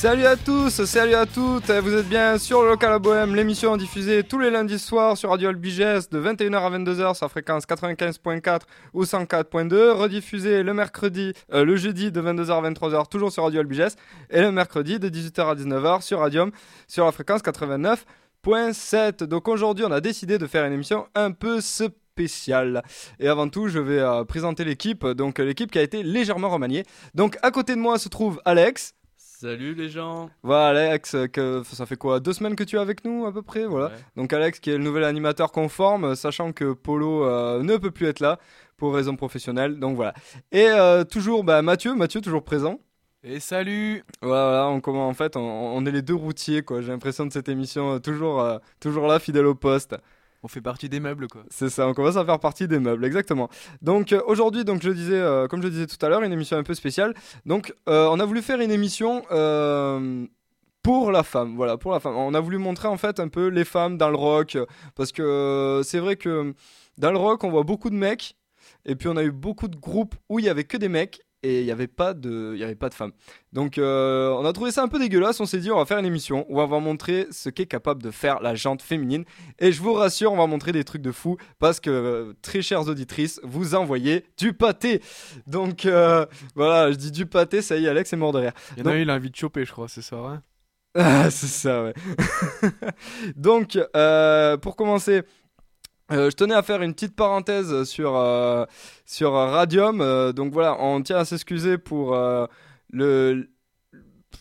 Salut à tous, salut à toutes, vous êtes bien sur local à Bohème, l'émission diffusée tous les lundis soirs sur Radio Albiges de 21h à 22h sur fréquence 95.4 ou 104.2, rediffusée le mercredi, euh, le jeudi de 22h à 23h toujours sur Radio Albiges et le mercredi de 18h à 19h sur Radium sur la fréquence 89.7. Donc aujourd'hui on a décidé de faire une émission un peu spéciale. Et avant tout, je vais euh, présenter l'équipe. Donc l'équipe qui a été légèrement remaniée. Donc à côté de moi se trouve Alex. Salut les gens. Voilà Alex, que, ça fait quoi Deux semaines que tu es avec nous à peu près Voilà. Donc Alex qui est le nouvel animateur conforme, sachant que Polo euh, ne peut plus être là pour raisons professionnelles. Donc voilà. Et euh, toujours bah, Mathieu, Mathieu toujours présent. Et salut Voilà, on, en fait, on, est les deux routiers, quoi. J'ai l'impression de cette émission, euh, toujours, toujours là, fidèle au poste. On fait partie des meubles, quoi. C'est ça, on commence à faire partie des meubles, exactement. Donc euh, aujourd'hui, donc je disais, euh, comme je disais tout à l'heure, une émission un peu spéciale. Donc euh, on a voulu faire une émission pour la femme, voilà, pour la femme. On a voulu montrer en fait un peu les femmes dans le rock, parce que c'est vrai que dans le rock, on voit beaucoup de mecs, et puis on a eu beaucoup de groupes où il y avait que des mecs, et il n'y avait pas de il y avait pas de femmes. Donc euh, on a trouvé ça un peu dégueulasse. On s'est dit on va faire une émission. Où on va montrer ce qu'est capable de faire la jante féminine. Et je vous rassure on va montrer des trucs de fou parce que euh, très chères auditrices vous envoyez du pâté. Donc euh, voilà je dis du pâté. Ça y est Alex est mort de rire. Il y en a il a envie de choper je crois c'est ça hein ah, c'est ça ouais. Donc pour commencer euh, je tenais à faire une petite parenthèse sur, euh, sur Radium. Euh, donc voilà, on tient à s'excuser pour le,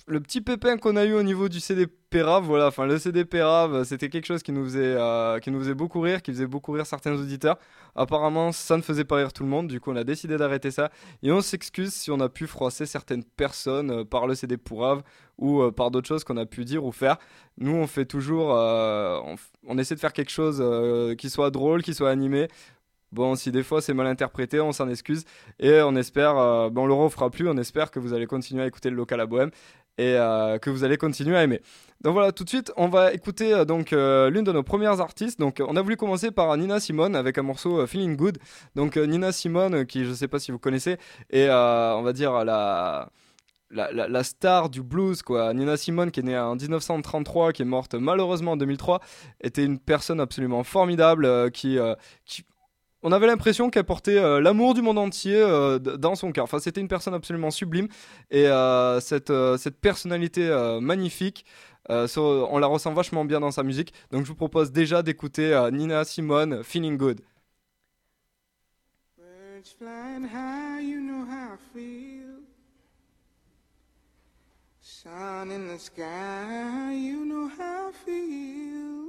le petit pépin qu'on a eu au niveau du CD Pérave, voilà, enfin le CD Pérave, c'était quelque chose qui nous faisait qui nous faisait beaucoup rire, qui faisait beaucoup rire certains auditeurs. Apparemment, ça ne faisait pas rire tout le monde, du coup on a décidé d'arrêter ça et on s'excuse si on a pu froisser certaines personnes par le CD Pourrave ou par d'autres choses qu'on a pu dire ou faire. Nous, on fait toujours, on, on, essaie de faire quelque chose qui soit drôle, qui soit animé. Bon, si des fois c'est mal interprété, on s'en excuse et on espère, bon, on le refera plus. On espère que vous allez continuer à écouter le local à Bohème et que vous allez continuer à aimer. Donc voilà, tout de suite, on va écouter donc l'une de nos premières artistes. Donc on a voulu commencer par Nina Simone avec un morceau Feeling Good. Donc Nina Simone, qui je sais pas si vous connaissez, est on va dire la la, star du blues, quoi. Nina Simone, qui est née en 1933, qui est morte malheureusement en 2003, était une personne absolument formidable euh, qui, euh, qui, on avait l'impression qu'elle portait euh, l'amour du monde entier dans son cœur. Enfin, c'était une personne absolument sublime et cette, cette personnalité magnifique. on la ressent vachement bien dans sa musique. Donc, je vous propose déjà d'écouter Nina Simone, Feeling Good. Sun in the sky, you know how I feel.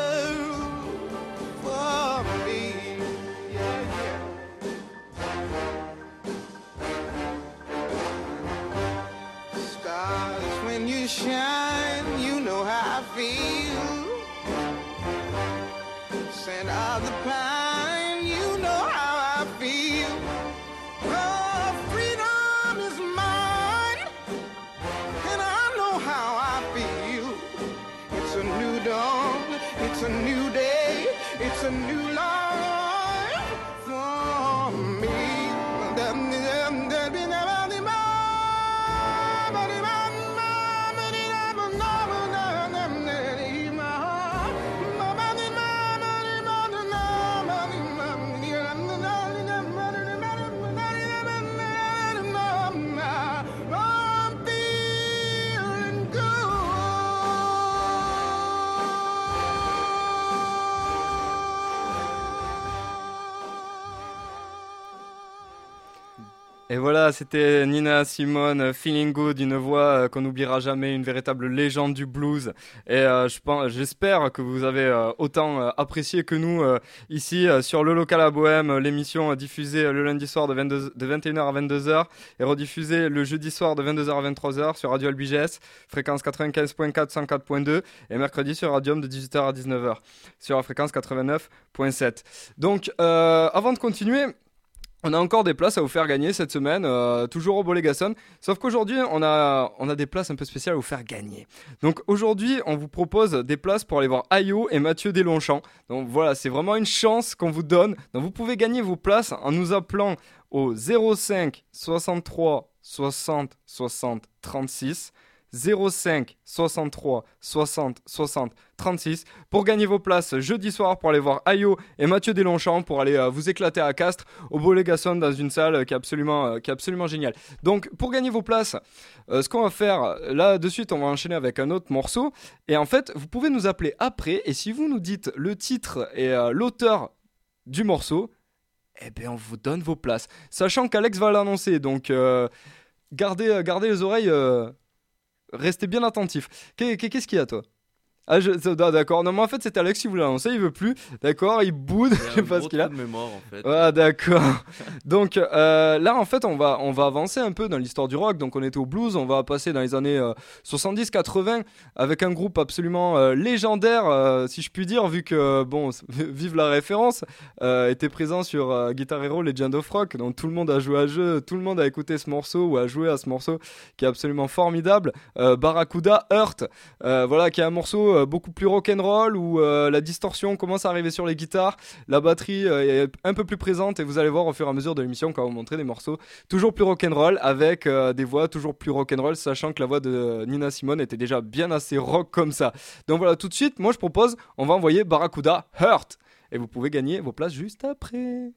Et voilà, c'était Nina Simone, Feeling Good, une voix euh, qu'on n'oubliera jamais, une véritable légende du blues. Et euh, j'espère que vous avez euh, autant euh, apprécié que nous ici sur le local à Bohème, l'émission diffusée le lundi soir de, 22 de 21h à 22h et rediffusée le jeudi soir de 22h à 23h sur Radio LBGS, fréquence 95.4, 104.2 et mercredi sur Radium de 18h à 19h sur la fréquence 89.7. Donc, avant de continuer, on a encore des places à vous faire gagner cette semaine, euh, toujours au Bolégason. Sauf qu'aujourd'hui, on a, des places un peu spéciales à vous faire gagner. Donc aujourd'hui, on vous propose des places pour aller voir Ayo et Mathieu Deslongchamps. Donc voilà, c'est vraiment une chance qu'on vous donne. Donc vous pouvez gagner vos places en nous appelant au 05 63 60 60 36. 05 63 60 60 36 pour gagner vos places jeudi soir pour aller voir Ayo et Mathieu Deslongchamps pour aller euh, vous éclater à Castres au Bolégason dans une salle euh, qui est absolument, euh, qui est absolument géniale. Donc pour gagner vos places, ce qu'on va faire là de suite, on va enchaîner avec un autre morceau et en fait vous pouvez nous appeler après et si vous nous dites le titre et l'auteur du morceau, eh bien on vous donne vos places. Sachant qu'Alex va l'annoncer, donc gardez, gardez les oreilles, restez bien attentifs. Qu'est- qu'est- Qu'est-ce qu'il y a toi? Ah, je- ah, d'accord. Non, mais en fait, c'était Alex qui voulait annoncer, il veut plus. D'accord, il boude, je sais pas ce qu'il a. de mémoire en fait. Ah d'accord. Donc euh, là en fait on va on va avancer un peu dans l'histoire du rock. Donc on était au blues, on va passer dans les années 70-80 avec un groupe absolument euh, légendaire euh, si je puis dire vu que bon vive la référence euh, était présent sur euh, Guitar Hero Legend of Rock. Donc tout le monde a joué à jeu, tout le monde a écouté ce morceau ou a joué à ce morceau qui est absolument formidable. Euh, Barracuda Hurt. Euh, voilà qui est un morceau euh, beaucoup plus rock'n'roll où euh, la distorsion commence à arriver sur les guitares la batterie euh, est un peu plus présente et vous allez voir au fur et à mesure de l'émission quand on va vous montrer des morceaux toujours plus rock'n'roll avec des voix toujours plus rock'n'roll sachant que la voix de Nina Simone était déjà bien assez rock comme ça. Donc voilà, tout de suite, moi je propose, on va envoyer Barracuda Hurt et vous pouvez gagner vos places juste après.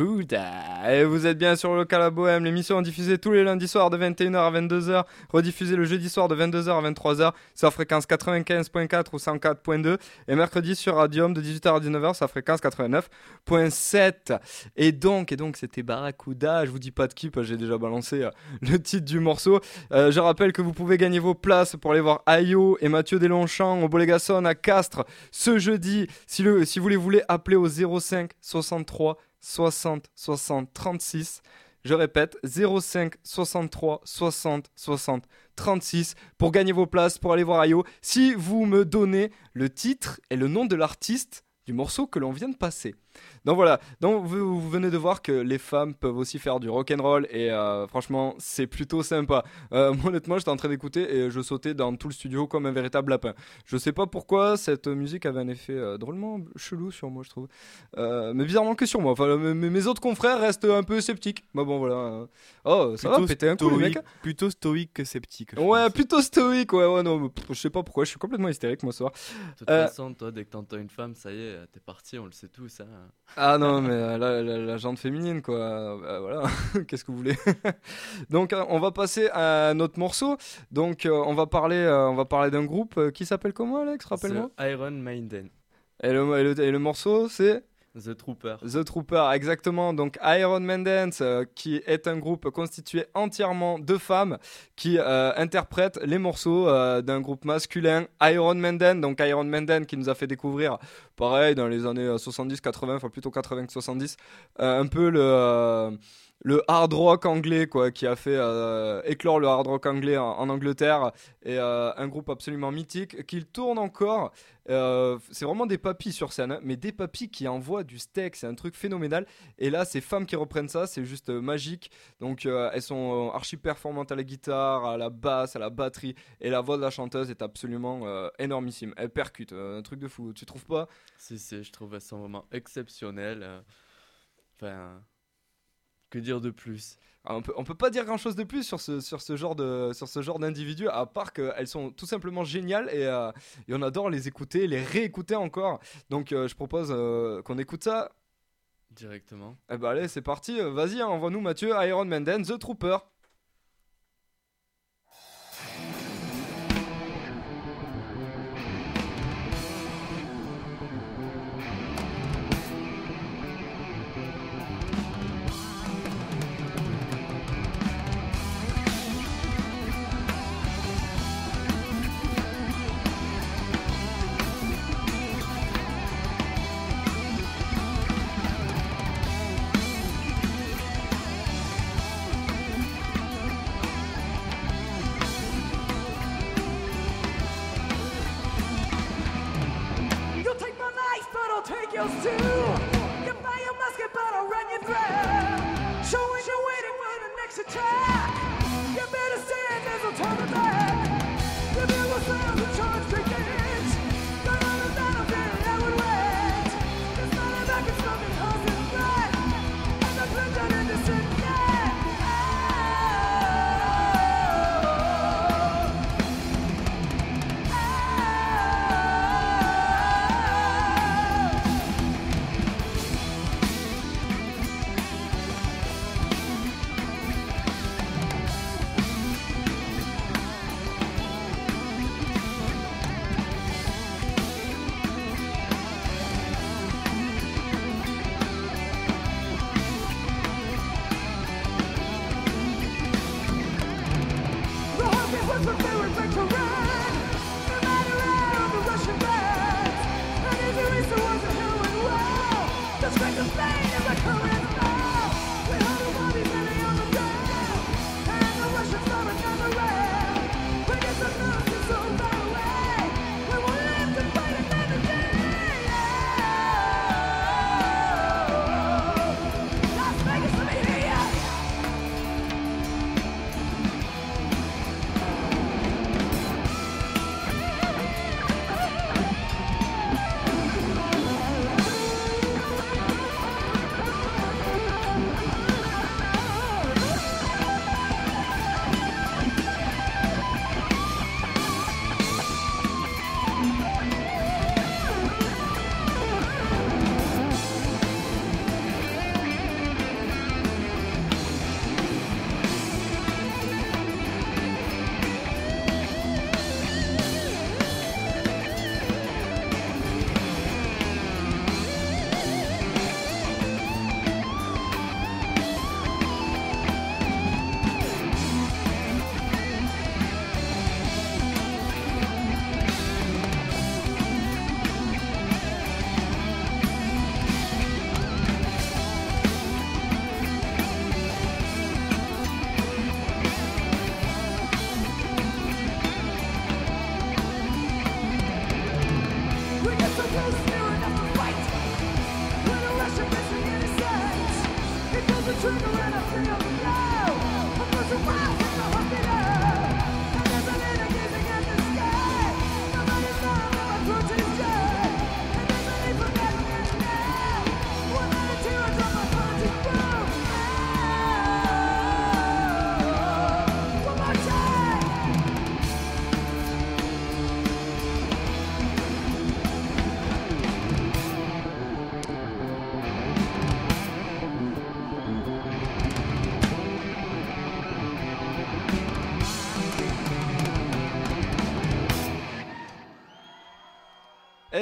Et vous êtes bien sur le à Bohème, l'émission est diffusée tous les lundis soirs de 21h à 22h, rediffusée le jeudi soir de 22h à 23h sur fréquence 95.4 ou 104.2, et mercredi sur Radium de 18h à 19h sur fréquence 89.7. Et donc, et donc c'était Barracuda, je vous dis pas de qui, parce que j'ai déjà balancé euh, le titre du morceau. Euh, je rappelle que vous pouvez gagner vos places pour aller voir Ayo et Mathieu Delonchamp au Bolégason à Castres ce jeudi. Si, si vous les voulez, appelez au 05 63 60 60 36. Je répète, 05 63 60 60 36 pour gagner vos places pour aller voir Ayo. Si vous me donnez le titre et le nom de l'artiste du morceau que l'on vient de passer. Donc voilà, donc vous, vous venez de voir que les femmes peuvent aussi faire du rock and roll et euh, franchement c'est plutôt sympa. Euh, moi, honnêtement j'étais en train d'écouter et je sautais dans tout le studio comme un véritable lapin. Je sais pas pourquoi cette musique avait un effet euh, drôlement chelou sur moi je trouve, Euh, mais bizarrement que sur moi. Enfin mes, mes autres confrères restent un peu sceptiques. Bah bon voilà. Oh ça va péter un coup les mecs. plutôt stoïque que sceptique. Ouais pense. plutôt stoïque ouais ouais non je sais pas pourquoi je suis complètement hystérique moi ce soir. De toute Euh, façon, toi, dès que t'entends une femme, ça y est, t'es parti, on le sait tous. Hein. Ah non, mais euh, la, la, la jante féminine, quoi. Euh, voilà, qu'est-ce que vous voulez? Donc, euh, on va passer à notre morceau. Donc, euh, on va parler, on va parler d'un groupe qui s'appelle comment, Alex? Rappelle-moi. Iron Maiden, Et le, et, le, et le morceau, c'est The Trooper. The Trooper, exactement. Donc Iron Maiden, euh, qui est un groupe constitué entièrement de femmes qui euh, interprètent les morceaux euh, d'un groupe masculin, Iron Maiden. Donc Iron Maiden qui nous a fait découvrir, pareil, dans les années 70-80, enfin plutôt 80-70, euh, un peu le... le hard rock anglais quoi qui a fait euh, éclore le hard rock anglais en, Angleterre et euh, un groupe absolument mythique qu'il tourne encore euh, c'est vraiment des papis sur scène, mais des papis qui envoient du steak, c'est un truc phénoménal. Et là, ces femmes qui reprennent ça, c'est juste magique. Donc, elles sont archi performantes à la guitare, à la basse, à la batterie, et la voix de la chanteuse est absolument énormissime. Elle percute, un truc de fou. Tu trouves pas? Si, si, je trouvais ça vraiment exceptionnel. euh. Enfin, que dire de plus? On peut, on peut pas dire grand chose de plus sur ce, sur ce genre de sur ce genre d'individus à part qu'elles sont tout simplement géniales et, euh, et on adore les écouter, les réécouter encore. Donc euh, je propose euh, qu'on écoute ça directement Eh bah allez, c'est parti. Vas-y, hein, envoie-nous Mathieu, Iron Maiden, The Trooper.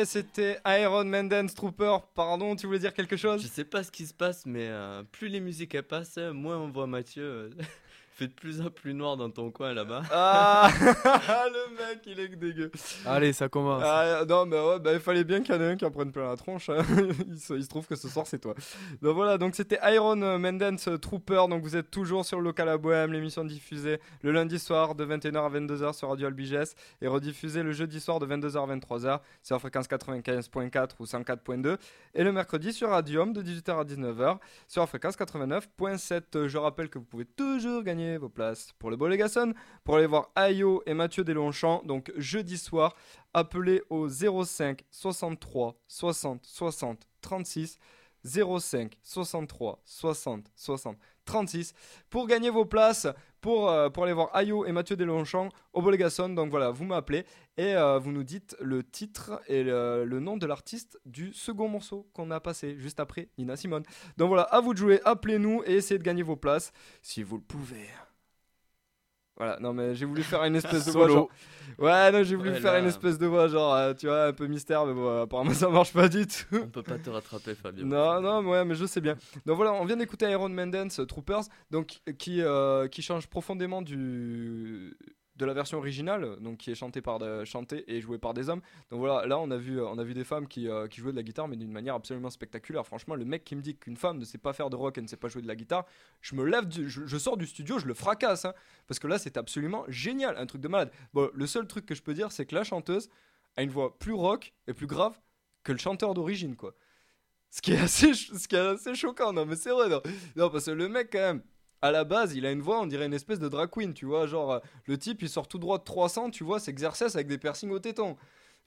C'était Iron Maidens Trooper. Pardon, tu voulais dire quelque chose? Je sais pas ce qui se passe, mais euh, plus les musiques passent, moins on voit Mathieu. fait de plus en plus noir dans ton coin là-bas. Ah, le mec, il est dégueu. Allez, ça commence. Ah, non, mais ouais, bah, il fallait bien qu'il y en ait un qui en prenne plein la tronche. hein. il, se, il se trouve que ce soir, c'est toi. Donc voilà, donc c'était Iron Maidens Trooper. Donc vous êtes toujours sur le local à Bohème, l'émission diffusée le lundi soir de 21h à 22h sur Radio Albiges et rediffusée le jeudi soir de 22h à 23h sur fréquence 95.4 ou 104.2 et le mercredi sur Radium de 18h à 19h sur fréquence 89.7. Je rappelle que vous pouvez toujours gagner vos places pour le Bolégason pour aller voir Ayo et Mathieu Deslongchamps. Donc jeudi soir, appelez au 05 63 60 60 36 05 63 60 60 36 pour gagner vos places pour, euh, pour aller voir Ayo et Mathieu Deslongchamps au Bolégason. Donc voilà, vous m'appelez et euh, vous nous dites le titre et le, le nom de l'artiste du second morceau qu'on a passé juste après Nina Simone. Donc voilà, à vous de jouer, appelez-nous et essayez de gagner vos places si vous le pouvez. Voilà, non mais j'ai voulu faire une espèce de voix genre... Ouais, non, j'ai voulu Ouais, faire là- une espèce de voix genre, euh, tu vois, un peu mystère, mais bon, euh, apparemment ça marche pas du tout. On peut pas te rattraper, Fabien. Non, non, mais ouais, mais je sais bien. Donc voilà, on vient d'écouter Iron Maidens euh, Troopers, donc euh, qui euh, qui change profondément du de la version originale, donc qui est chantée par de, chantée et jouée par des hommes. Donc voilà, là on a vu on a vu des femmes qui, euh, qui jouaient de la guitare, mais d'une manière absolument spectaculaire. Franchement, le mec qui me dit qu'une femme ne sait pas faire de rock et ne sait pas jouer de la guitare, je me lève, je, sors du studio, je le fracasse, hein, parce que là c'est absolument génial, un truc de malade. Bon, le seul truc que je peux dire, c'est que la chanteuse a une voix plus rock et plus grave que le chanteur d'origine, quoi. Ce qui est assez, ce qui est assez choquant, non, mais c'est vrai, non. Non, parce que le mec, quand même, à la base, il a une voix, on dirait une espèce de drag queen, tu vois. Genre, euh, le type, il sort tout droit de 300, tu vois, s'exerce avec des piercings au téton.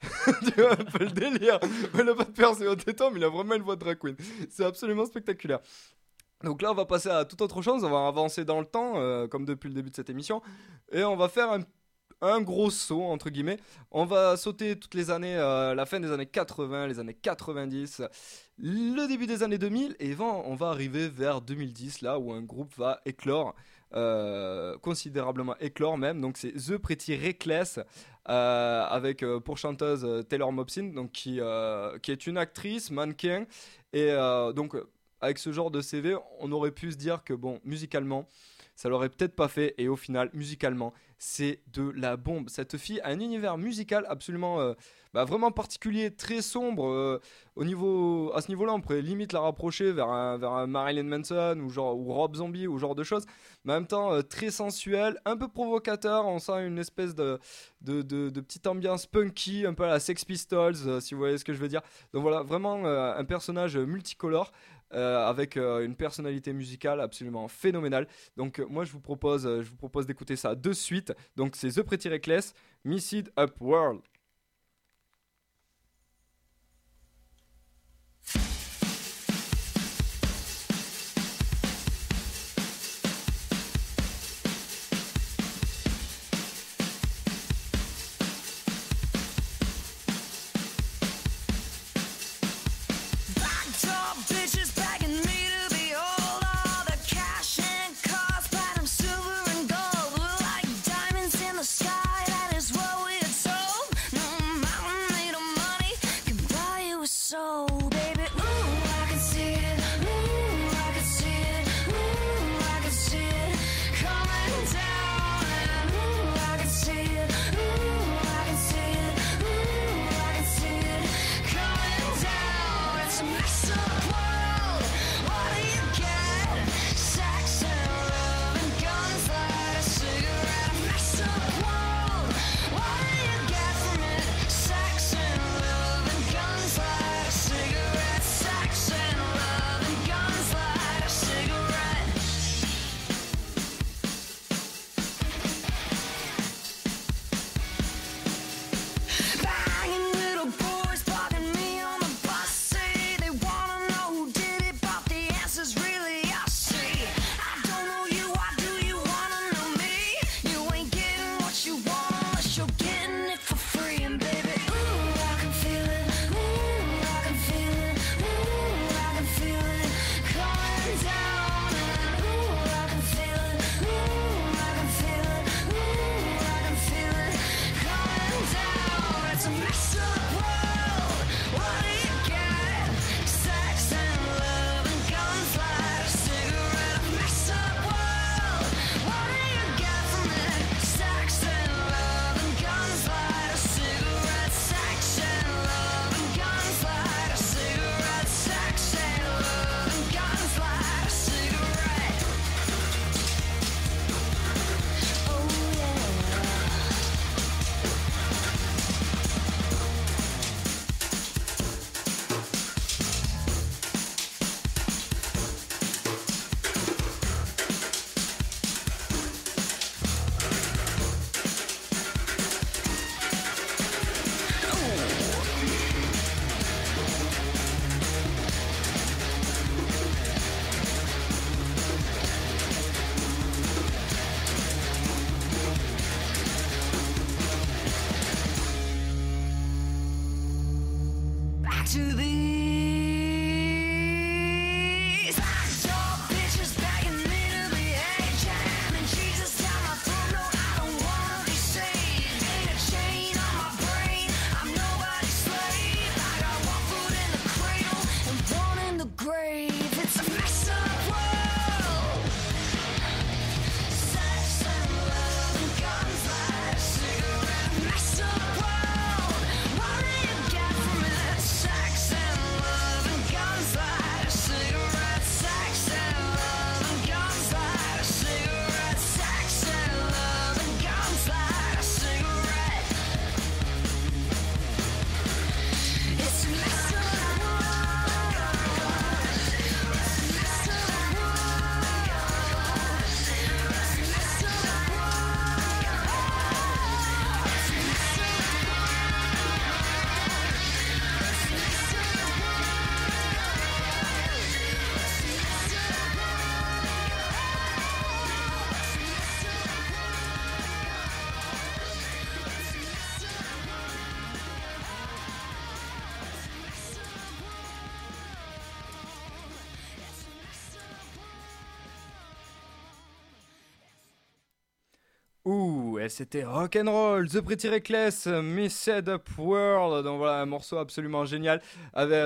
tu vois un peu le délire. Il n'a pas de piercing au téton, mais il a vraiment une voix de drag queen. C'est absolument spectaculaire. Donc là, on va passer à toute autre chose. On va avancer dans le temps, euh, comme depuis le début de cette émission. Et on va faire un, un gros saut, entre guillemets. On va sauter toutes les années, euh, la fin des années 80, les années 90, le début des années 2000. Et on va arriver vers 2010, là où un groupe va éclore. euh, considérablement éclore même donc c'est The Pretty Reckless euh, avec euh, pour chanteuse Taylor Momsen donc qui qui est une actrice mannequin et donc avec ce genre de CV on aurait pu se dire que bon musicalement ça l'aurait peut-être pas fait. Et au final musicalement c'est de la bombe. Cette fille a un univers musical absolument euh, bah, vraiment particulier très sombre euh, au niveau à ce niveau là on pourrait limite la rapprocher vers un, vers un Marilyn Manson ou genre ou Rob Zombie ou genre de choses. Mais en même temps euh, très sensuel un peu provocateur. On sent une espèce de de, de, de petite ambiance punky un peu à la Sex Pistols euh, si vous voyez ce que je veux dire. Donc voilà vraiment un personnage multicolore euh, avec euh, une personnalité musicale absolument phénoménale. Donc euh, moi je vous propose je vous propose d'écouter ça de suite. Donc c'est The Pretty Reckless Missed Up World et c'était rock'n'roll, The Pretty Reckless, Messed Up World. Donc voilà, un morceau absolument génial.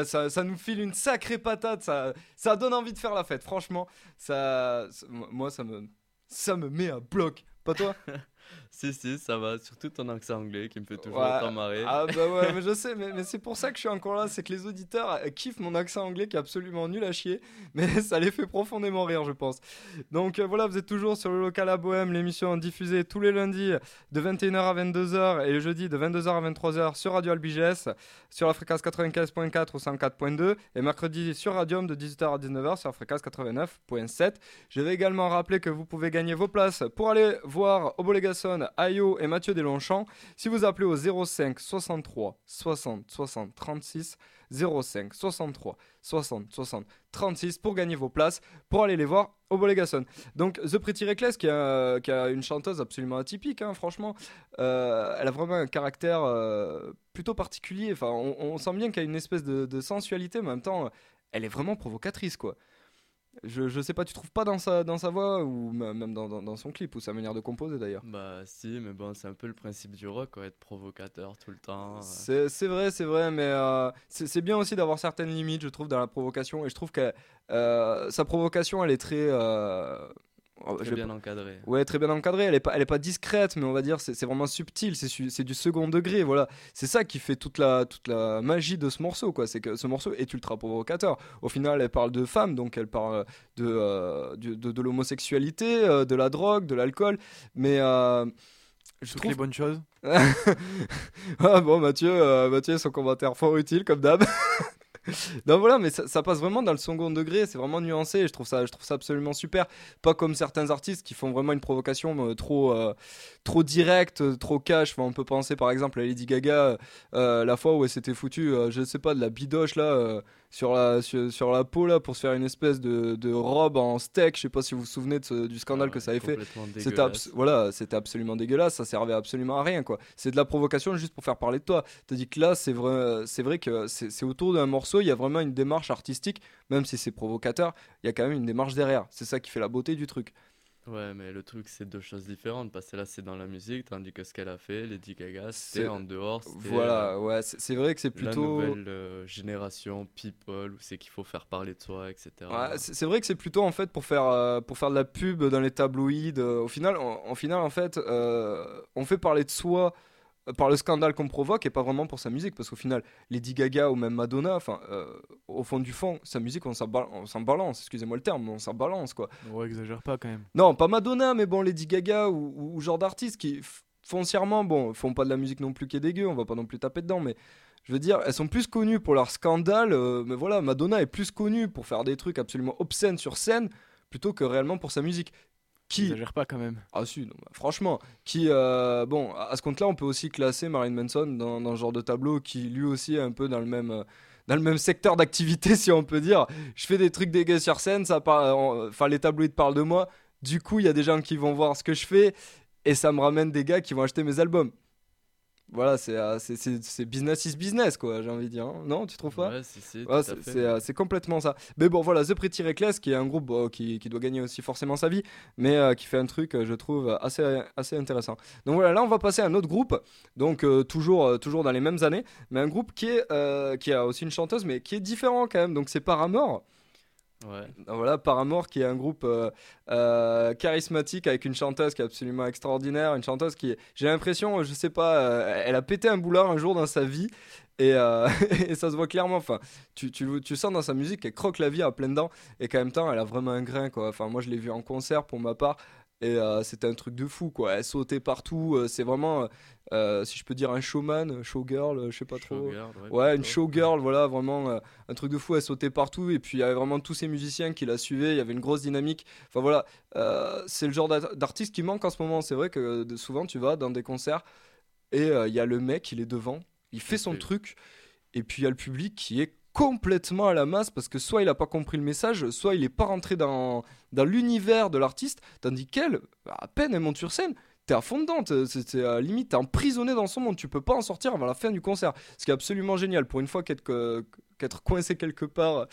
Ça, ça nous file une sacrée patate. Ça, ça donne envie de faire la fête. Franchement, ça- moi, ça me, ça me met à bloc. Pas toi? Si, si, ça va. Surtout ton accent anglais qui me fait toujours Ouais. autant marrer. Ah bah ouais, mais je sais, mais, mais c'est pour ça que je suis encore là. C'est que les auditeurs euh, kiffent mon accent anglais qui est absolument nul à chier. Mais ça les fait profondément rire, je pense. Donc euh, voilà, vous êtes toujours sur le local à Bohème, l'émission diffusée tous les lundis de 21h à 22h et le jeudi de 22h à 23h sur Radio Albiges, sur la fréquence 95.4 ou 104.2 et mercredi sur Radium de 18h à 19h sur la fréquence 89.7. Je vais également rappeler que vous pouvez gagner vos places pour aller voir Ayo et Mathieu Delonchamp si vous appelez au 05 63 60 60 36 05 63 60 60 36 pour gagner vos places pour aller les voir au Bolégason. Donc The Pretty Reckless qui a, qui a une chanteuse absolument atypique, hein, franchement, Euh, elle a vraiment un caractère euh, plutôt particulier. Enfin, on, on sent bien qu'elle a une espèce de, de sensualité, mais en même temps, elle est vraiment provocatrice, quoi. Je, je sais pas, tu trouves pas dans sa, dans sa voix ou même dans, dans, dans son clip ou sa manière de composer d'ailleurs? Bah si, mais bon, c'est un peu le principe du rock, quoi, être provocateur tout le temps. euh. C'est vrai, c'est vrai, mais euh, c'est bien aussi d'avoir certaines limites, je trouve, dans la provocation. Et je trouve que euh, sa provocation, elle est très. euh, Très vais bien pas- encadré. Ouais, très bien encadrée. Elle est pas, elle est pas discrète, mais on va dire c'est c'est vraiment subtil. C'est du second degré. Voilà, c'est ça qui fait toute la toute la magie de ce morceau, quoi. C'est que ce morceau est ultra provocateur. Au final, elle parle de femmes, donc elle parle de euh, de, de l'homosexualité, euh, de la drogue, de l'alcool, mais euh, je Toutes trouve les bonnes choses. ah bon, Mathieu, euh, Mathieu, son commentaire fort utile, comme d'hab. non, voilà, mais ça, ça passe vraiment dans le second degré, c'est vraiment nuancé, et je trouve, ça, je trouve ça absolument super. Pas comme certains artistes qui font vraiment une provocation euh, trop, euh, trop directe, euh, trop cash. Enfin, on peut penser par exemple à Lady Gaga, euh, la fois où elle s'était foutue, je sais pas, de la bidoche là, sur, la, sur, sur la peau là, pour se faire une espèce de, de robe en steak. Je sais pas si vous vous souvenez de ce- du scandale Ah que ça avait fait. C'était voilà, c'était absolument dégueulasse, ça servait absolument à rien quoi. C'est de la provocation juste pour faire parler de toi. Tandis que là, c'est vrai, c'est vrai que c'est autour d'un morceau, il y a vraiment une démarche artistique, même si c'est provocateur, il y a quand même une démarche derrière. C'est ça qui fait la beauté du truc. Ouais, mais le truc, c'est deux choses différentes. Parce que là, c'est dans la musique, tandis que ce qu'elle a fait, Lady Gaga, C'est- c'était en dehors. Voilà, euh, ouais, c'est vrai que c'est la plutôt. nouvelle euh, génération people où c'est qu'il faut faire parler de soi, etc. Ouais, c'est vrai que c'est plutôt en fait pour faire euh, pour faire de la pub dans les tabloïds. euh, au final, en, en final en fait, on fait parler de soi par le scandale qu'on provoque et pas vraiment pour sa musique parce qu'au final, Lady Gaga ou même Madonna, enfin, euh, au fond du fond, sa musique on s'en ba- on s'en balance. Excusez-moi le terme, mais on s'en balance quoi. Ouais, exagère pas quand même. Non, pas Madonna, mais bon, Lady Gaga ou, ou- ou genre d'artistes qui foncièrement, bon, font pas de la musique non plus qui est dégueu, on va pas non plus taper dedans, mais je veux dire, elles sont plus connues pour leur scandale, euh, mais voilà, Madonna est plus connue pour faire des trucs absolument obscènes sur scène plutôt que réellement pour sa musique. Qui pas quand même. Ah si, non, bah, franchement, qui, euh, bon, à ce compte-là, on peut aussi classer Marilyn Manson dans, dans ce genre de tableau qui lui aussi est un peu dans le même, euh, dans le même secteur d'activité, si on peut dire. Je fais des trucs dégueux sur scène, ça par- euh, enfin les tabloïds parlent de moi. Du coup, il y a des gens qui vont voir ce que je fais et ça me ramène des gars qui vont acheter mes albums. Voilà, c'est euh, c'est- business is business, quoi, j'ai envie de dire. hein. Non, tu trouves pas Ouais, c'est euh, c'est complètement ça. Mais bon, voilà, The Pretty Reckless, qui est un groupe qui, qui doit gagner aussi forcément sa vie, mais euh, qui fait un truc, je trouve, assez, assez intéressant. Donc voilà, là, on va passer à un autre groupe, donc euh, toujours, toujours dans les mêmes années, mais un groupe qui, est, qui a aussi une chanteuse, mais qui est différent quand même. Donc c'est Paramore. Ouais. Voilà, Paramore qui est un groupe euh, euh, charismatique avec une chanteuse qui est absolument extraordinaire, une chanteuse qui, j'ai l'impression, je sais pas, euh, elle a pété un boulard un jour dans sa vie et, ça se voit clairement. Enfin, tu, tu, tu sens dans sa musique qu'elle croque la vie à pleines dents et qu'en même temps elle a vraiment un grain quoi. Enfin, moi je l'ai vu en concert pour ma part et euh, c'était un truc de fou quoi. Elle sautait partout, euh, c'est vraiment, euh, si je peux dire, un showman, showgirl, je sais pas trop. Showgirl, Ouais, une showgirl, voilà, vraiment un truc de fou. Elle sautait partout et puis il y avait vraiment tous ces musiciens qui la suivaient. Il y avait une grosse dynamique. Enfin voilà, c'est le genre d'art- d'artiste qui manque en ce moment. C'est vrai que souvent tu vas dans des concerts et il y a le mec, il est devant, il fait son truc et puis il y a le public qui est complètement à la masse parce que soit il a pas compris le message, soit il est pas rentré dans, l'univers de l'artiste, tandis qu'elle, à peine elle monte sur scène, t'es à fond dedans, t'es- à la limite t'es emprisonné dans son monde, tu peux pas en sortir avant la fin du concert, ce qui est absolument génial. Pour une fois qu'être coincé quelque part,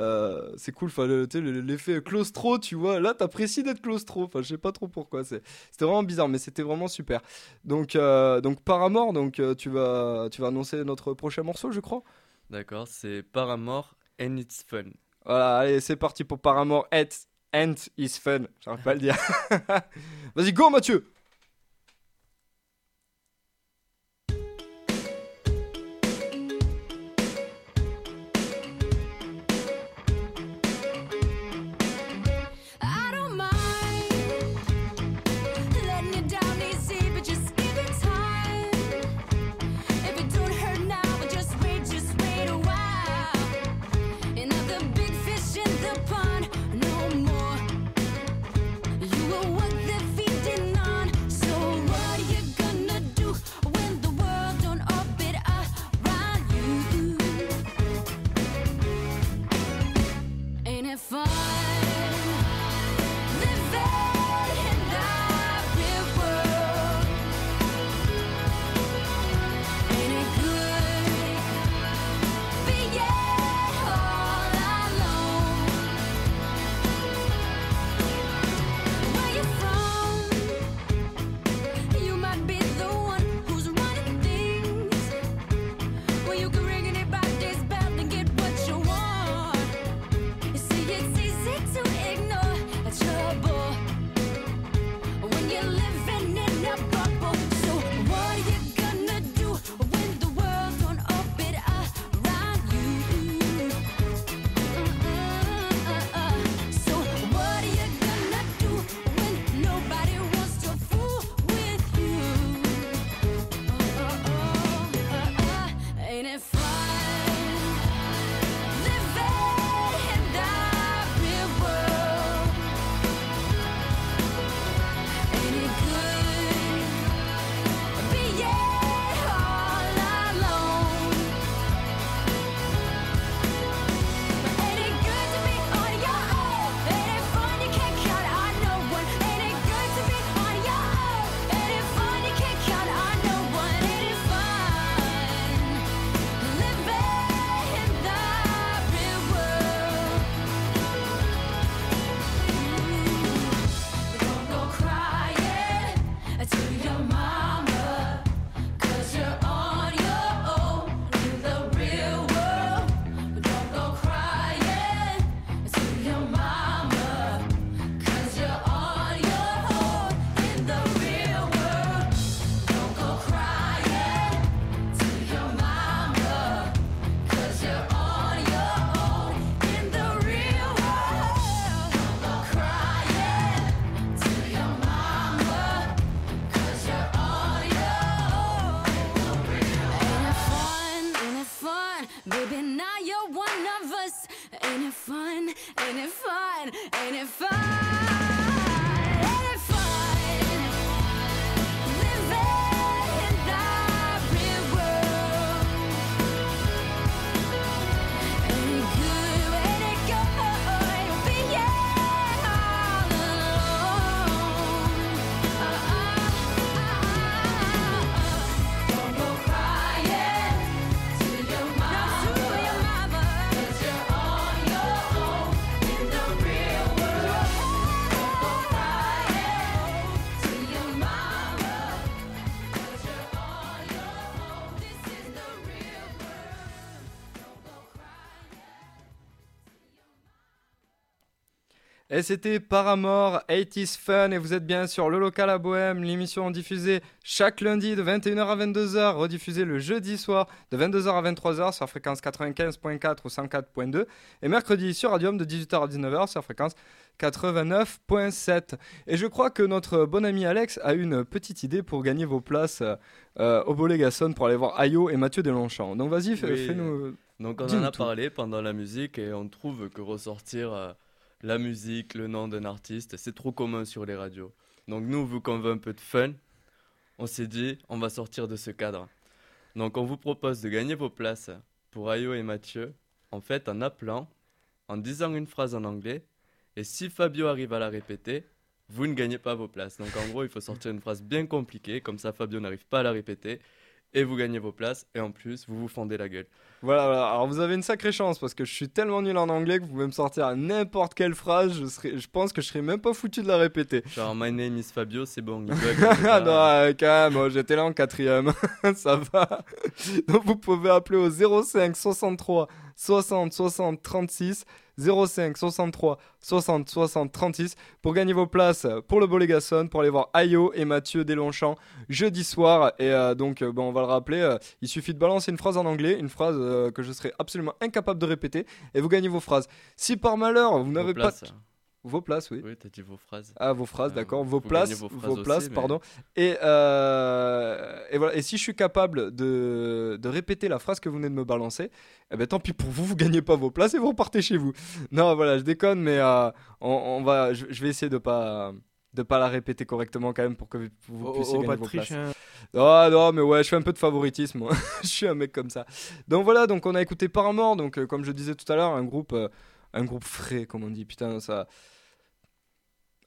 euh, c'est cool. Enfin, l'effet claustro, tu vois, là t'apprécies d'être claustro. Enfin, je sais pas trop pourquoi. C'était vraiment bizarre, mais c'était vraiment super. Donc, euh, donc Paramore, donc euh, tu vas, tu vas annoncer notre prochain morceau, je crois? D'accord, c'est Paramore and It's Fun. Voilà, allez, c'est parti pour Paramore. And, is fun. J'arrive pas à le dire. Vas-y, go, Mathieu. Et c'était Paramore, 80s Fun, et vous êtes bien sur le local à Bohème, l'émission diffusée chaque lundi de 21h à 22h, rediffusée le jeudi soir de 22h à 23h sur fréquence 95.4 ou 104.2, et mercredi sur Radium de 18h à 19h sur fréquence 89.7. Et je crois que notre bon ami Alex a une petite idée pour gagner vos places euh, au Bolégason pour aller voir Ayo et Mathieu Delonchamp. Donc vas-y, Oui. fais-nous... Donc on en a tout. parlé pendant la musique et on trouve que ressortir euh, la musique, le nom d'un artiste, c'est trop commun sur les radios. Donc nous, vu qu'on veut un peu de fun, on s'est dit on va sortir de ce cadre. Donc on vous propose de gagner vos places pour Ayo et Mathieu, en fait en appelant, en disant une phrase en anglais, et si Fabio arrive à la répéter, vous ne gagnez pas vos places. Donc en gros, il faut sortir une phrase bien compliquée, comme ça Fabio n'arrive pas à la répéter, et vous gagnez vos places, et en plus, vous vous fendez la gueule. Voilà, voilà. Alors vous avez une sacrée chance parce que je suis tellement nul en anglais que vous pouvez me sortir n'importe quelle phrase, je, serais, je pense que je serais même pas foutu de la répéter. Genre, my name is Fabio, c'est bon. il Ah non, quand même, j'étais là en quatrième, ça va. Donc vous pouvez appeler au 05 63 60 60 36 05 63 60 60 36 pour gagner vos places pour le Bolégason, pour aller voir Ayo et Mathieu Delonchamp jeudi soir. Et euh, donc, euh, bon, on va le rappeler, euh, il suffit de balancer une phrase en anglais, une phrase euh, que je serais absolument incapable de répéter, et vous gagnez vos phrases. Si par malheur vous n'avez pas. Vos places, oui. Oui, t'as dit vos phrases. Ah, vos phrases, Euh, d'accord. Vos places, vos vos, phrases aussi, places, mais- pardon. Et, euh, et voilà. Et si je suis capable de, de répéter la phrase que vous venez de me balancer, eh ben tant pis pour vous, vous gagnez pas vos places et vous repartez chez vous. Non, voilà, je déconne, mais euh, on, on va, je, je vais essayer de pas de pas la répéter correctement quand même pour que vous, vous Oh, puissiez oh, gagner de vos triche, places. hein. Ah non, mais ouais, je fais un peu de favoritisme. moi. je suis un mec comme ça. Donc voilà, donc on a écouté Paramore, donc euh, comme je disais tout à l'heure, un groupe, euh, un groupe frais, comme on dit. Putain, ça.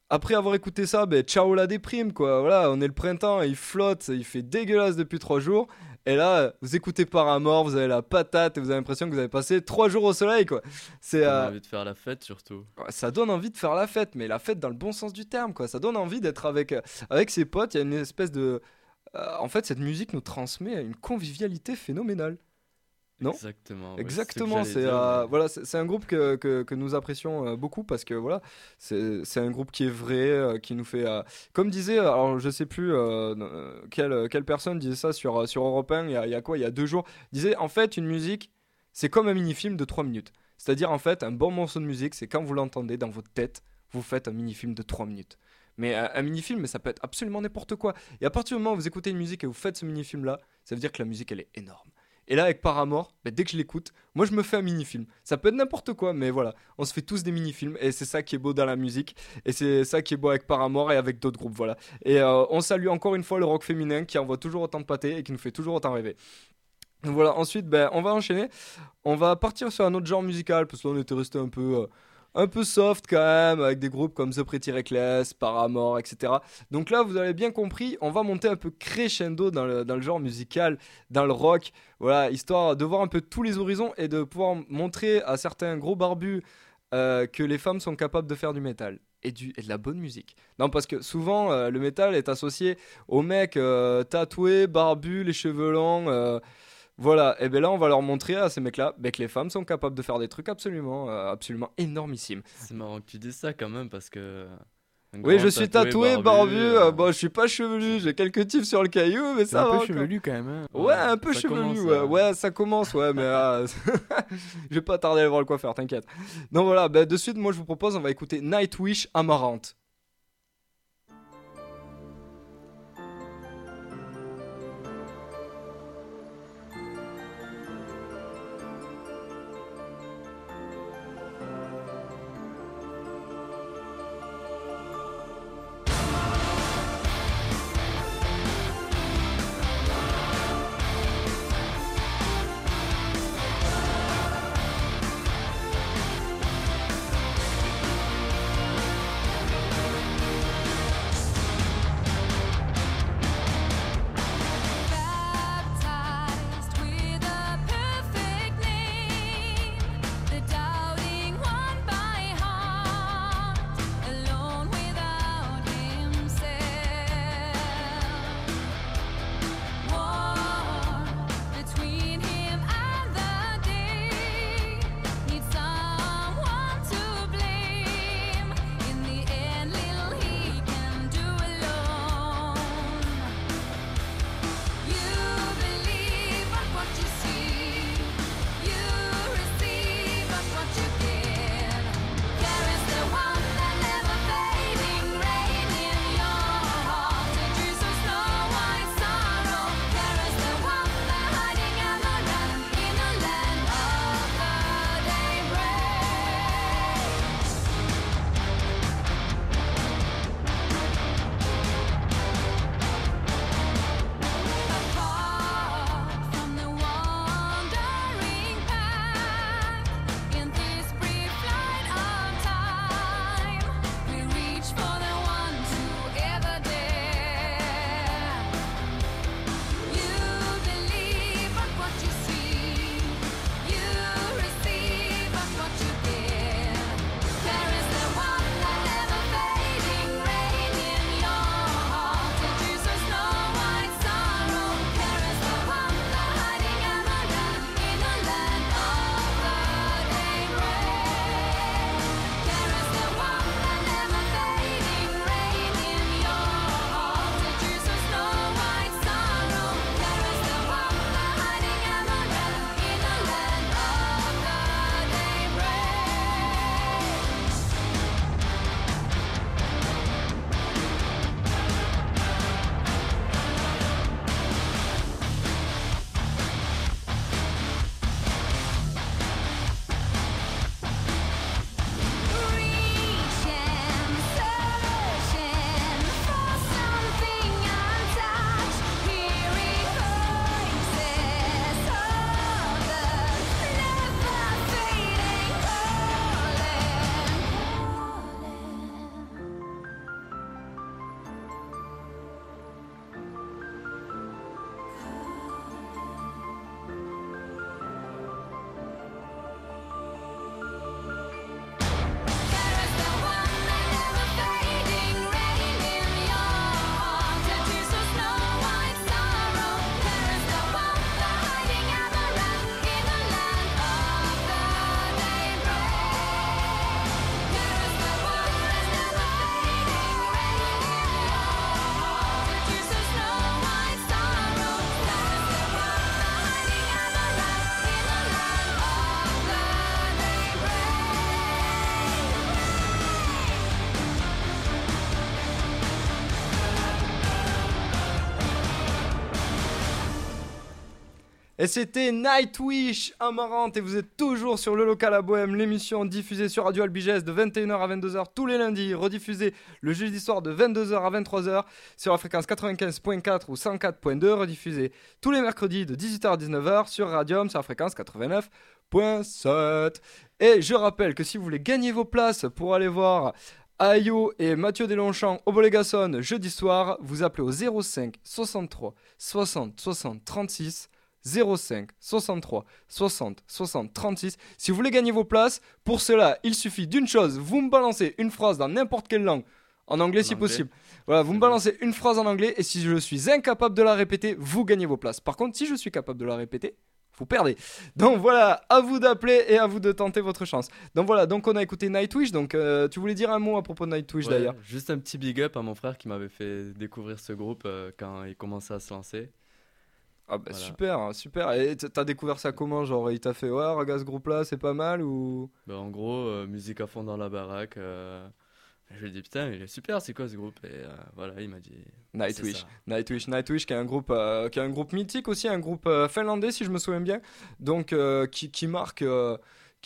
Après avoir écouté ça, ben ciao la déprime quoi. Voilà, on est le printemps, il flotte, il fait dégueulasse depuis trois jours. Et là, vous écoutez Paramore, vous avez la patate et vous avez l'impression que vous avez passé trois jours au soleil quoi. C'est On euh, envie de faire la fête surtout. Ça donne envie de faire la fête, mais la fête dans le bon sens du terme, quoi. Ça donne envie d'être avec, euh, avec ses potes. Il y a une espèce de. euh, en fait, cette musique nous transmet une convivialité phénoménale. Non Exactement. Exactement, c'est euh, voilà, c'est un groupe que, que, que nous apprécions euh, beaucoup parce que voilà, c'est un groupe qui est vrai, euh, qui nous fait, euh, comme disait, alors je sais plus euh, quelle, quelle personne disait ça sur sur Europe 1, il y a, il y a quoi, il y a deux jours, disait en fait une musique, c'est comme un mini-film de 3 minutes. C'est-à-dire en fait un bon morceau de musique, c'est quand vous l'entendez dans votre tête, vous faites un mini-film de 3 minutes. Mais un, mini-film, mais ça peut être absolument n'importe quoi. Et à partir du moment où vous écoutez une musique et vous faites ce mini-film-là, ça veut dire que la musique, elle est énorme. Et là, avec Paramore, bah, dès que je l'écoute, moi, je me fais un mini-film. Ça peut être n'importe quoi, mais voilà, on se fait tous des mini-films. Et c'est ça qui est beau dans la musique. Et c'est ça qui est beau avec Paramore et avec d'autres groupes, voilà. Et euh, on salue encore une fois le rock féminin qui envoie toujours autant de pâté et qui nous fait toujours autant rêver. Voilà, ensuite, ben, on va enchaîner. On va partir sur un autre genre musical, parce que là, on était resté un peu, euh, un peu soft quand même, avec des groupes comme The Pretty Reckless, Paramore, etc. Donc là, vous avez bien compris, on va monter un peu crescendo dans le, dans le genre musical, dans le rock, voilà, histoire de voir un peu tous les horizons et de pouvoir montrer à certains gros barbus euh, que les femmes sont capables de faire du métal. Et, du, et de la bonne musique. Non, parce que souvent, euh, le métal est associé aux mecs euh, tatoués, barbus, les cheveux longs. Voilà, et bien là, on va leur montrer à ces mecs-là ben, que les femmes sont capables de faire des trucs absolument, euh, absolument énormissimes. C'est marrant que tu dises ça quand même parce que. un Oui, je suis tatoué, barbu. euh, euh, bon, je suis pas chevelu, j'ai quelques tifs sur le caillou, mais ça un va. peu encore. chevelu quand même. hein. Ouais, un peu ça chevelu, commence, ouais. euh. ouais, ça commence, ouais, mais euh, je vais pas tarder à aller voir le coiffeur, t'inquiète. Donc voilà, bah, de suite, moi je vous propose, on va écouter Nightwish Amarante. Et c'était Nightwish Amarante et vous êtes toujours sur le local à Bohème, l'émission diffusée sur Radio Albigès de 21h à 22h tous les lundis, rediffusée le jeudi soir de 22h à 23h sur la fréquence 95.4 ou 104.2, rediffusée tous les mercredis de 18h à 19h sur Radium sur la fréquence 89.7. Et je rappelle que si vous voulez gagner vos places pour aller voir Ayo et Mathieu Delonchamp au Bolégason jeudi soir, vous appelez au 05 63 60 60 36 05 63 60 60 36. Si vous voulez gagner vos places, pour cela, il suffit d'une chose, vous me balancez une phrase dans n'importe quelle langue, en anglais si anglais. possible. Voilà, vous me balancez une phrase en anglais et si je suis incapable de la répéter, vous gagnez vos places. Par contre, si je suis capable de la répéter, vous perdez. Donc voilà, à vous d'appeler et à vous de tenter votre chance. Donc voilà, donc on a écouté Nightwish. Donc euh, tu voulais dire un mot à propos de Nightwish Ouais, d'ailleurs? Juste un petit big up à mon frère qui m'avait fait découvrir ce groupe euh, quand il commençait à se lancer. Ah bah Voilà. super, hein, super. Et t'as découvert ça comment Genre il t'a fait ouais regarde ce groupe là c'est pas mal ou? Ben, en gros, euh, musique à fond dans la baraque. euh, je lui ai dit putain, il est super, c'est quoi ce groupe? Et euh, voilà, il m'a dit. Nightwish. Nightwish, Nightwish qui est un groupe, qui est un groupe mythique aussi, un groupe finlandais si je me souviens bien. Donc qui, qui marque.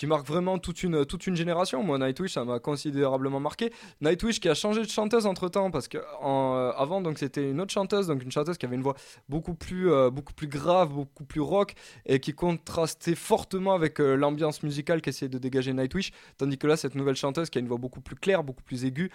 Qui marque vraiment toute une, toute une génération. Moi, Nightwish, ça m'a considérablement marqué. Nightwish qui a changé de chanteuse entre temps, parce que euh, avant, donc c'était une autre chanteuse, donc une chanteuse qui avait une voix beaucoup plus, euh, beaucoup plus grave, beaucoup plus rock, et qui contrastait fortement avec euh, l'ambiance musicale qu'essayait de dégager Nightwish. Tandis que là, cette nouvelle chanteuse qui a une voix beaucoup plus claire, beaucoup plus aiguë,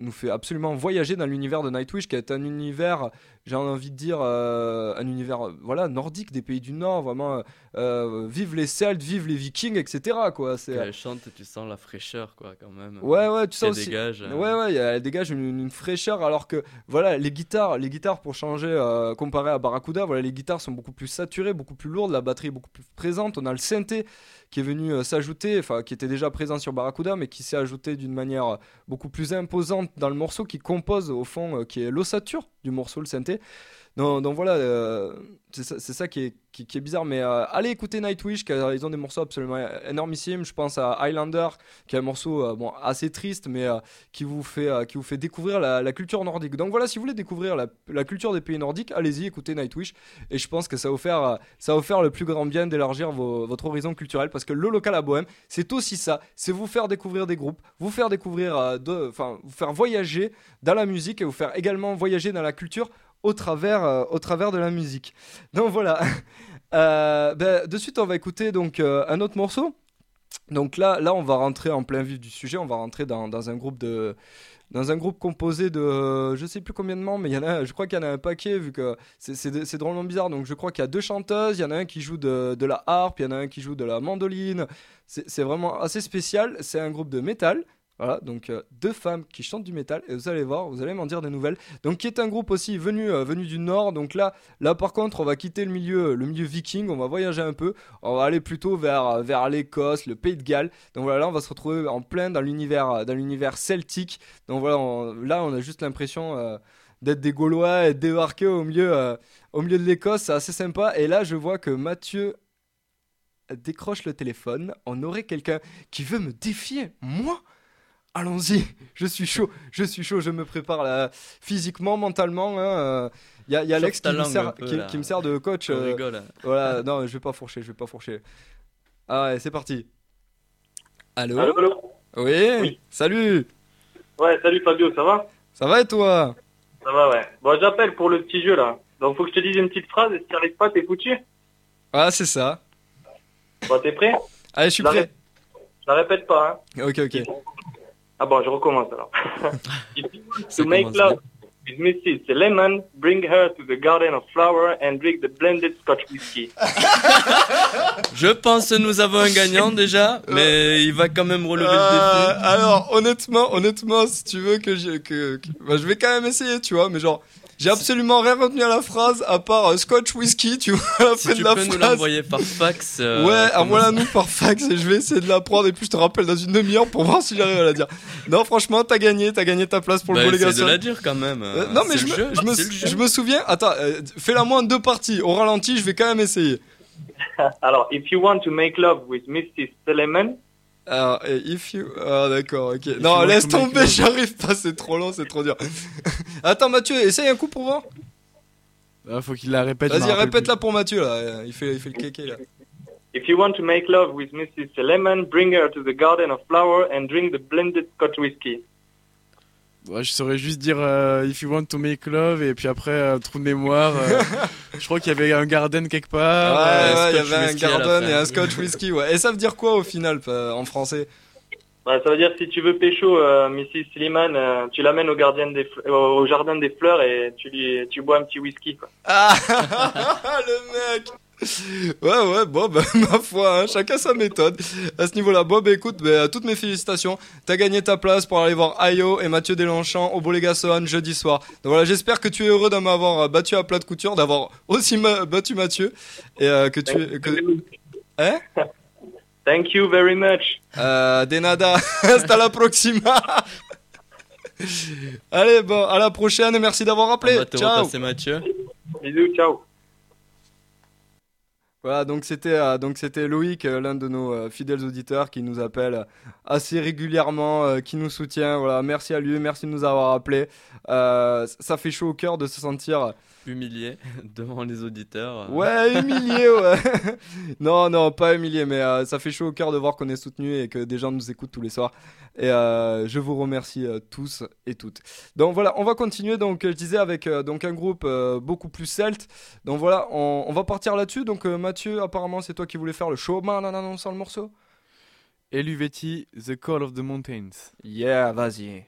nous fait absolument voyager dans l'univers de Nightwish, qui est un univers, j'ai envie de dire, euh, un univers euh, voilà, nordique des pays du Nord, vraiment, euh, euh, vive les Celtes, vive les Vikings, etc. Quoi. C'est, elle chante, tu sens la fraîcheur, quoi, quand même. ouais, ouais, tu Ça aussi. dégage. euh, Ouais, ouais, elle dégage une, une fraîcheur alors que voilà, les guitares, les guitares pour changer comparé à Barracuda, voilà, les guitares sont beaucoup plus saturées, beaucoup plus lourdes, la batterie est beaucoup plus présente. On a le synthé qui est venu euh, s'ajouter, enfin qui était déjà présent sur Barracuda, mais qui s'est ajouté d'une manière euh, beaucoup plus imposante dans le morceau qui compose au fond, euh, qui est l'ossature du morceau, le synthé. Donc, donc voilà, c'est ça qui, est, qui, est bizarre. Mais euh, allez écouter Nightwish, car ils ont des morceaux absolument énormissimes. Je pense à Highlander, qui est un morceau euh, bon, assez triste, mais euh, qui, vous fait, qui vous fait découvrir la, culture nordique. Donc voilà, si vous voulez découvrir la, culture des pays nordiques, allez-y, écoutez Nightwish. Et je pense que ça faire, euh, ça vous faire le plus grand bien d'élargir votre horizon culturel, parce que le local à Bohème, c'est aussi ça. C'est vous faire découvrir des groupes, vous faire découvrir, enfin, vous faire voyager dans la musique et vous faire également voyager dans la culture au travers, euh, au travers de la musique. Donc voilà. Euh, ben, de suite, on va écouter donc euh, un autre morceau. Donc là, là, on va rentrer en plein vif du sujet. On va rentrer dans, dans un groupe de dans un groupe composé de je sais plus combien de membres, mais il y en a, je crois qu'il y en a un paquet vu que c'est- drôlement bizarre. Donc je crois qu'il y a deux chanteuses, il y en a un qui joue de, de la harpe, il y en a un qui joue de la mandoline. C'est vraiment assez spécial. C'est un groupe de métal. Voilà, donc euh, deux femmes qui chantent du métal et vous allez voir, vous allez m'en dire des nouvelles. Donc qui est un groupe aussi venu euh, venu du nord. Donc là là par contre, on va quitter le milieu le milieu viking, on va voyager un peu. On va aller plutôt vers vers l'Écosse, le Pays de Galles. Donc voilà, là on va se retrouver en plein dans l'univers dans l'univers celtique. Donc voilà, là on a juste l'impression euh, d'être des Gaulois et débarquer au milieu euh, au milieu de l'Écosse, c'est assez sympa. Et là je vois que Mathieu décroche le téléphone. On aurait quelqu'un qui veut me défier, moi? Allons-y, je suis chaud, je suis chaud, je me prépare là, physiquement, mentalement. Il y a, y a Chauffe Alex qui me, sert, un peu, qui, là. qui me sert de coach. On euh, rigole. hein. voilà, non, je vais pas fourcher, je vais pas fourcher. Ah ouais, c'est parti. Allô, Allô, allô? Oui, Oui. salut Ouais, salut Fabio, ça va? Ça va et toi? Ça va, ouais. Bon, j'appelle pour le petit jeu, là. Donc, faut que je te dise une petite phrase, et si t'y arrives pas, t'es foutu? Ah, c'est ça. Bon, t'es prêt? Allez, je suis prêt. ré- Je la répète pas, hein. Ok, ok. Ah bon, je recommence, alors. If you want Ça to make love with Mrs. Lemon, bring her to the garden of flower and drink the blended scotch whiskey. Je pense que nous avons un gagnant déjà, mais il va quand même relever Euh, le défi. alors, honnêtement, honnêtement, si tu veux que je, que, que- bah, je vais quand même essayer, tu vois, mais genre, j'ai absolument rien retenu à la phrase à part euh, Scotch Whisky, tu vois, à la Si fin tu de la peux nous phrase. l'envoyer par fax. euh, ouais, envoie-la-nous par fax et je vais essayer de la prendre et puis je te rappelle dans une demi-heure pour voir si j'arrive à la dire. Non, franchement, t'as gagné, t'as gagné ta place pour Bah, le essaie Bolégason. de la dire quand même. Euh, non, mais C'est je le me, jeu, je, me, c'est le jeu. je me souviens. Attends, euh, fais-la moins en deux parties. Au ralenti, je vais quand même essayer. Alors, if you want to make love with Mrs. Lemon, Alors, if you. Ah, d'accord, ok. you non, want laisse to make tomber, love. j'arrive pas, c'est trop long, c'est trop dur. Attends, Mathieu, essaye un coup pour voir. Ah, faut qu'il la répète. Vas-y, répète-la pour Mathieu, là. Il fait, il fait le kéké, là. If you want to make love with Mrs. Lemon, bring her to the garden of flower and drink the blended Scotch whiskey. Ouais, je saurais juste dire euh, If you want to make love et puis après euh, trou de mémoire. euh, je crois qu'il y avait un garden quelque part. ouais, euh, ouais, il y Scotch avait un Garden et un Scotch Whisky, ouais. Et ça veut dire quoi au final, en français? Bah, ça veut dire si tu veux pécho euh, Mrs. Sliman, euh, tu l'amènes au, gardien des fle- au jardin des fleurs et tu, lui, tu bois un petit whisky. Quoi. Ah, le mec Ouais, ouais, bon, bah, ma foi, hein, chacun sa méthode. À ce niveau-là, bon, bah, écoute, bah, toutes mes félicitations. T'as gagné ta place pour aller voir Ayo et Mathieu Delanchant au Bolégason jeudi soir. Donc voilà, j'espère que tu es heureux de m'avoir battu à plat de couture, d'avoir aussi ma- battu Mathieu. Et euh, que tu. Que... Hein? Thank you very much. Euh, de nada. Hasta la proxima. Allez, bon, à la prochaine et merci d'avoir On appelé. va te Ciao. repasser Mathieu. Bisous, ciao. Voilà, donc c'était euh, donc c'était Loïc, euh, l'un de nos euh, fidèles auditeurs qui nous appelle assez régulièrement, qui nous soutient. Voilà, merci à lui, merci de nous avoir appelé. Ça fait chaud au cœur de se sentir Humilié devant les auditeurs. ouais humilié, ouais. non, non, pas humilié, mais euh, ça fait chaud au cœur de voir qu'on est soutenu et que des gens nous écoutent tous les soirs. Et euh, je vous remercie euh, tous et toutes. Donc voilà, on va continuer. Donc je disais avec euh, donc un groupe euh, beaucoup plus celte. Donc voilà, on, on va partir là-dessus. Donc euh, Mathieu, apparemment c'est toi qui voulais faire le showman en annonçant le morceau. Eluvetti, The Call of the Mountains. Yeah, vas-y.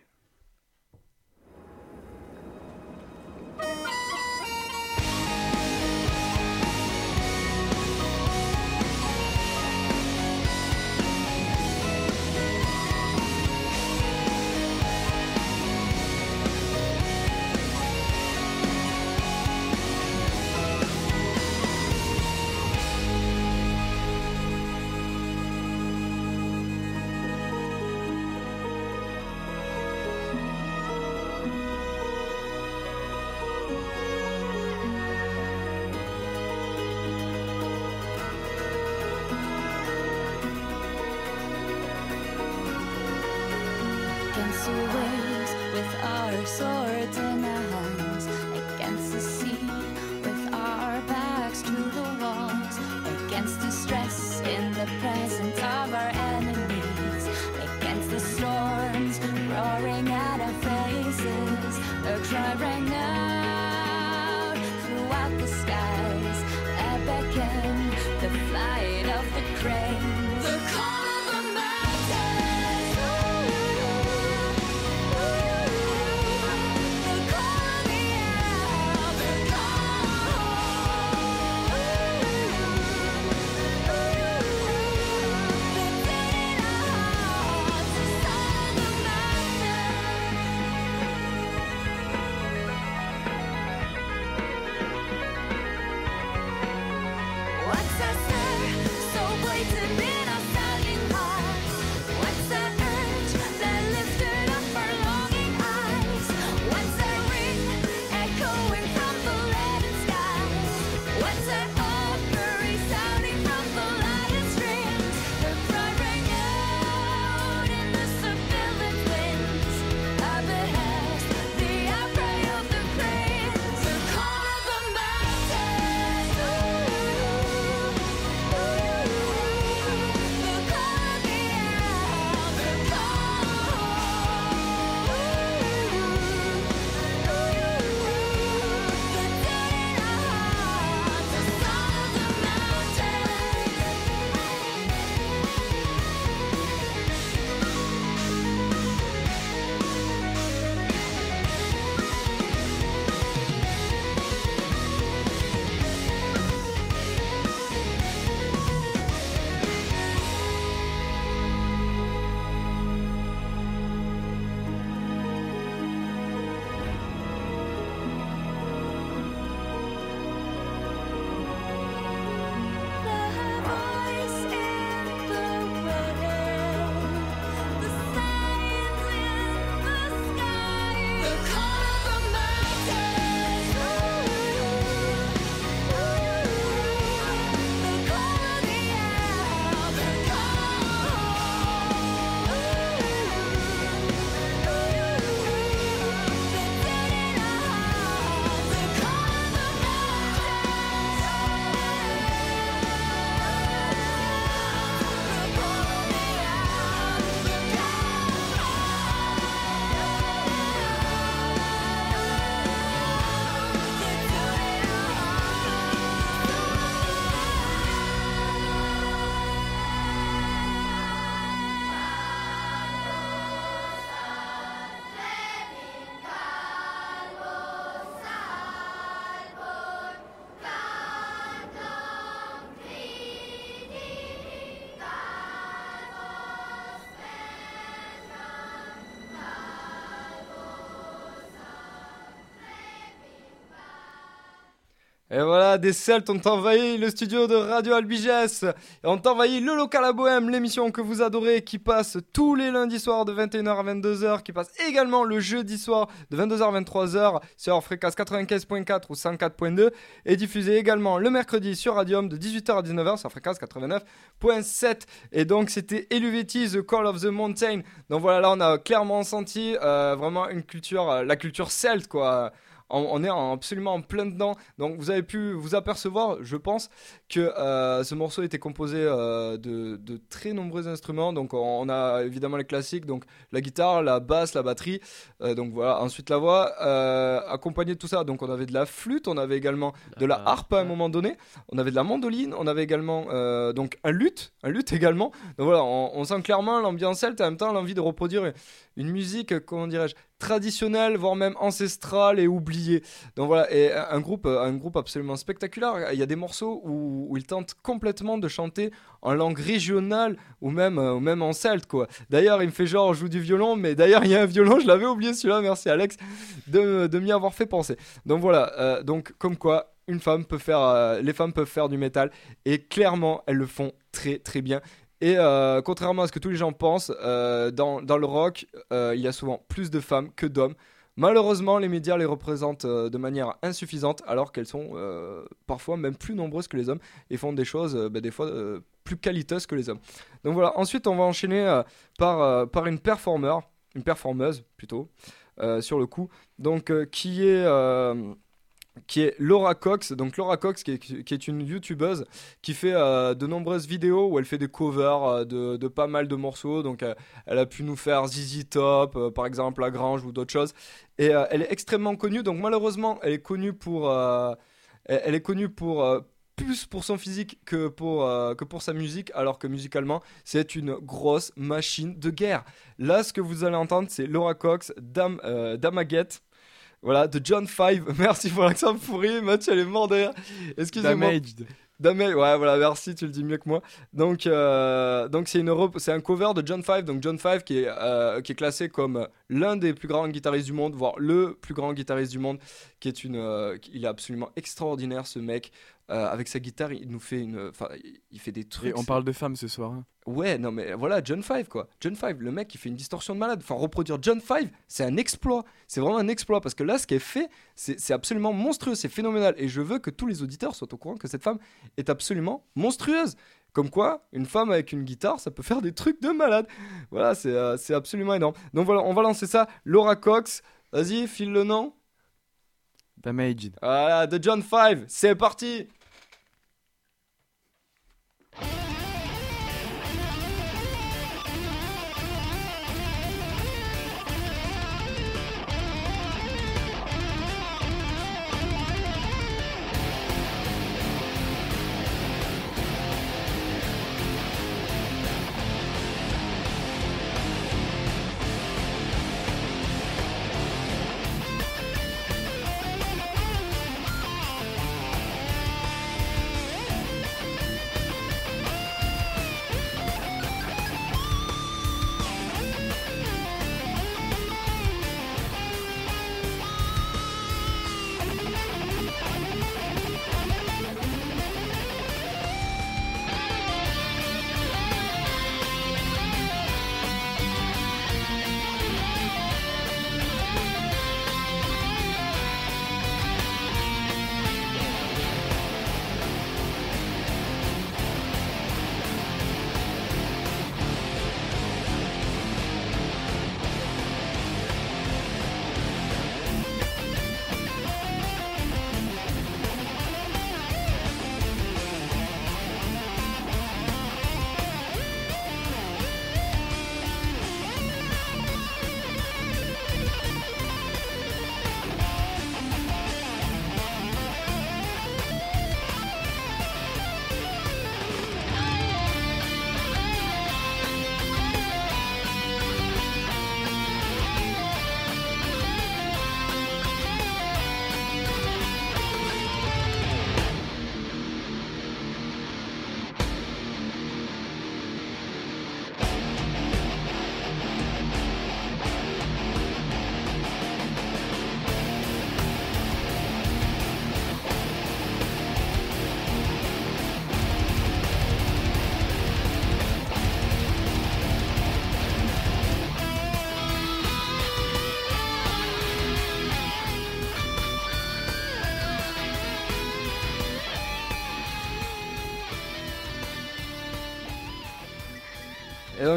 Et voilà, des Celtes ont envahi le studio de Radio Albigès. Ont envahi le local à Bohème, l'émission que vous adorez, qui passe tous les lundis soirs de 21h à 22h, qui passe également le jeudi soir de 22h à 23h sur fréquence 95.4 ou 104.2, et diffusée également le mercredi sur Radium de 18h à 19h sur fréquence 89.7. Et donc, c'était Eluvetti, The Call of the Mountain. Donc voilà, là, on a clairement senti euh, vraiment une culture, euh, la culture celte, quoi on, on est en- absolument en plein dedans. Donc vous avez pu vous apercevoir, je pense, que euh, ce morceau était composé euh, de, de très nombreux instruments. Donc on, on a évidemment les classiques, donc la guitare, la basse, la batterie. Euh, donc voilà, ensuite la voix. Accompagné de tout ça, donc on avait de la flûte, on avait également de la harpe à un moment donné, on avait de la mandoline, on avait également donc un luth, un luth également. Donc voilà, on, on sent clairement l'ambiance celte et en même temps l'envie de reproduire une musique, comment dirais-je, traditionnelle, voire même ancestrale et oubliée. Donc voilà, et un groupe, un groupe absolument spectaculaire. Il y a des morceaux où, où ils tentent complètement de chanter en langue régionale ou même, ou même en celte, quoi. D'ailleurs, il me fait genre, joue du violon, mais d'ailleurs, il y a un violon, je l'avais oublié celui-là, merci Alex de, de m'y avoir fait penser. Donc voilà, euh, donc comme quoi, une femme peut faire, euh, les femmes peuvent faire du métal et clairement, elles le font très très bien. Et euh, contrairement à ce que tous les gens pensent, euh, dans, dans le rock, euh, il y a souvent plus de femmes que d'hommes. Malheureusement, les médias les représentent de manière insuffisante, alors qu'elles sont parfois même plus nombreuses que les hommes et font des choses, bah, des fois, plus qualiteuses que les hommes. Donc voilà, ensuite, on va enchaîner par, par une performeur, une performeuse plutôt, sur le coup, donc qui est. qui est Laura Cox, donc Laura Cox qui est, une youtubeuse qui fait euh, de nombreuses vidéos où elle fait des covers euh, de, pas mal de morceaux, donc euh, elle a pu nous faire ZZ Top, par exemple La Grange ou d'autres choses, et elle est extrêmement connue, donc malheureusement elle est connue pour, elle, est connue pour plus pour son physique que pour, que pour sa musique, alors que musicalement, c'est une grosse machine de guerre. Là, ce que vous allez entendre, c'est Laura Cox, Dame, voilà, de John 5. Merci pour l'accent pourri, Mathieu, elle est mort derrière. Excusez-moi. Damaged. Damage, ouais, voilà, merci, tu le dis mieux que moi. Donc, euh, donc c'est une c'est un cover de John 5. Donc John 5 qui est, euh, qui est classé comme l'un des plus grands guitaristes du monde, voire le plus grand guitariste du monde, qui est une, euh, il est absolument extraordinaire ce mec. Euh, avec sa guitare, il nous fait une, enfin, il fait des trucs. Et on parle de femmes ce soir. hein. Ouais, non mais voilà, John 5 quoi. John 5, le mec qui fait une distorsion de malade. Enfin, reproduire John 5, c'est un exploit. C'est vraiment un exploit parce que là, ce est fait, c'est absolument monstrueux, c'est phénoménal. Et je veux que tous les auditeurs soient au courant que cette femme est absolument monstrueuse. Comme quoi, une femme avec une guitare, ça peut faire des trucs de malade. Voilà, c'est euh, absolument énorme. Donc voilà, on va lancer ça. Laura Cox, vas-y, file le nom. Damaged. Voilà, de John 5, c'est parti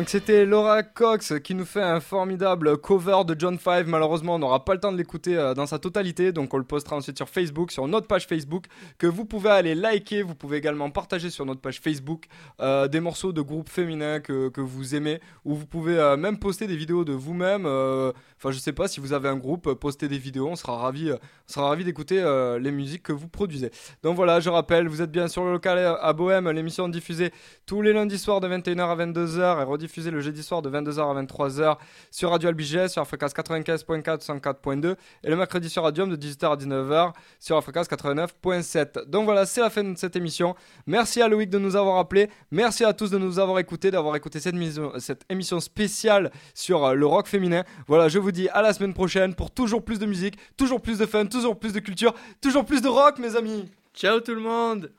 c'était Laura Cox qui nous fait un formidable cover de John 5. Malheureusement, on n'aura pas le temps de l'écouter euh, dans sa totalité, donc on le postera ensuite sur Facebook, sur notre page Facebook, que vous pouvez aller liker. Vous pouvez également partager sur notre page Facebook euh, des morceaux de groupes féminins que, vous aimez, ou vous pouvez euh, même poster des vidéos de vous-même. Enfin, je sais pas si vous avez un groupe, postez des vidéos, on sera ravi, d'écouter les musiques que vous produisez. Donc voilà, je rappelle, vous êtes bien sur le local à Bohème, l'émission diffusée tous les lundis soirs de 21h à 22h et rediffusée le jeudi soir de 22h à 23h sur Radio Albigès, sur fréquence 95.4, 104.2 et le mercredi sur Radium de 18h à 19h sur la fréquence 89.7. Donc voilà, c'est la fin de cette émission. Merci à Loïc de nous avoir appelé. Merci à tous de nous avoir écoutés, d'avoir écouté cette, émission- cette émission spéciale sur euh, le rock féminin. Voilà, je vous dis à la semaine prochaine pour toujours plus de musique, toujours plus de fun, toujours plus de culture, toujours plus de rock, mes amis. Ciao tout le monde